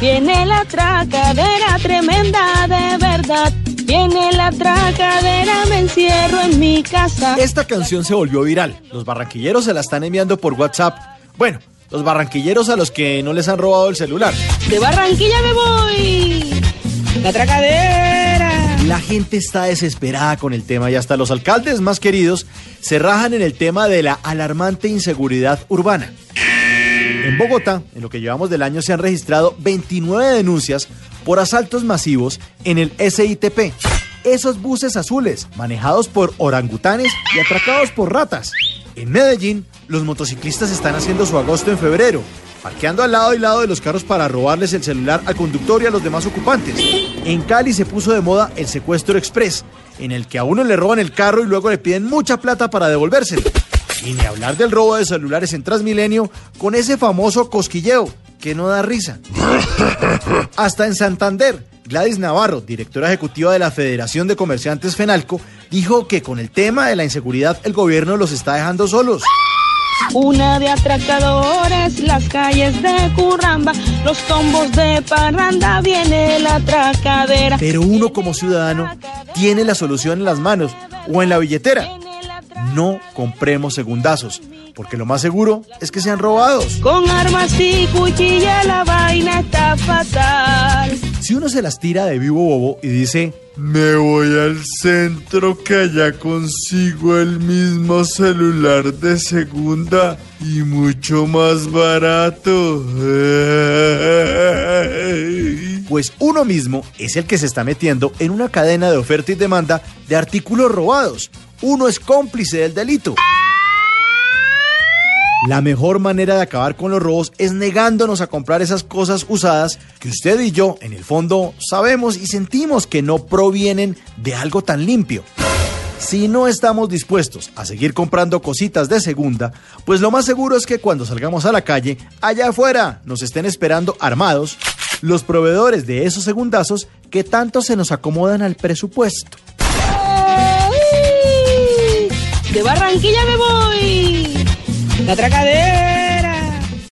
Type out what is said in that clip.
Viene la tracadera tremenda de verdad. Viene la tracadera, me encierro en mi casa. Esta canción se volvió viral. Los barranquilleros se la están enviando por WhatsApp. Bueno, los barranquilleros a los que no les han robado el celular. De Barranquilla me voy. La tracadera. La gente está desesperada con el tema y hasta los alcaldes más queridos se rajan en el tema de la alarmante inseguridad urbana. En Bogotá, en lo que llevamos del año, se han registrado 29 denuncias por asaltos masivos en el SITP. Esos buses azules, manejados por orangutanes y atracados por ratas. En Medellín, los motociclistas están haciendo su agosto en febrero, parqueando al lado y lado de los carros para robarles el celular al conductor y a los demás ocupantes. En Cali se puso de moda el secuestro express, en el que a uno le roban el carro y luego le piden mucha plata para devolvérselo. Y ni hablar del robo de celulares en Transmilenio con ese famoso cosquilleo que no da risa. Hasta en Santander, Gladys Navarro, directora ejecutiva de la Federación de Comerciantes Fenalco, dijo que con el tema de la inseguridad el gobierno los está dejando solos. Una de atracadores, las calles de Curramba, los tombos de Parranda, viene la atracadera. Pero uno como ciudadano tiene la solución en las manos o en la billetera. No compremos segundazos, porque lo más seguro es que sean robados. Con armas y cuchilla la vaina está fatal. Si uno se las tira de vivo bobo y dice, me voy al centro que allá consigo el mismo celular de segunda y mucho más barato. Pues uno mismo es el que se está metiendo en una cadena de oferta y demanda de artículos robados. Uno es cómplice del delito. La mejor manera de acabar con los robos es negándonos a comprar esas cosas usadas que usted y yo, en el fondo, sabemos y sentimos que no provienen de algo tan limpio. Si no estamos dispuestos a seguir comprando cositas de segunda, pues lo más seguro es que cuando salgamos a la calle, allá afuera nos estén esperando armados los proveedores de esos segundazos que tanto se nos acomodan al presupuesto. De Barranquilla me voy. La tracadera.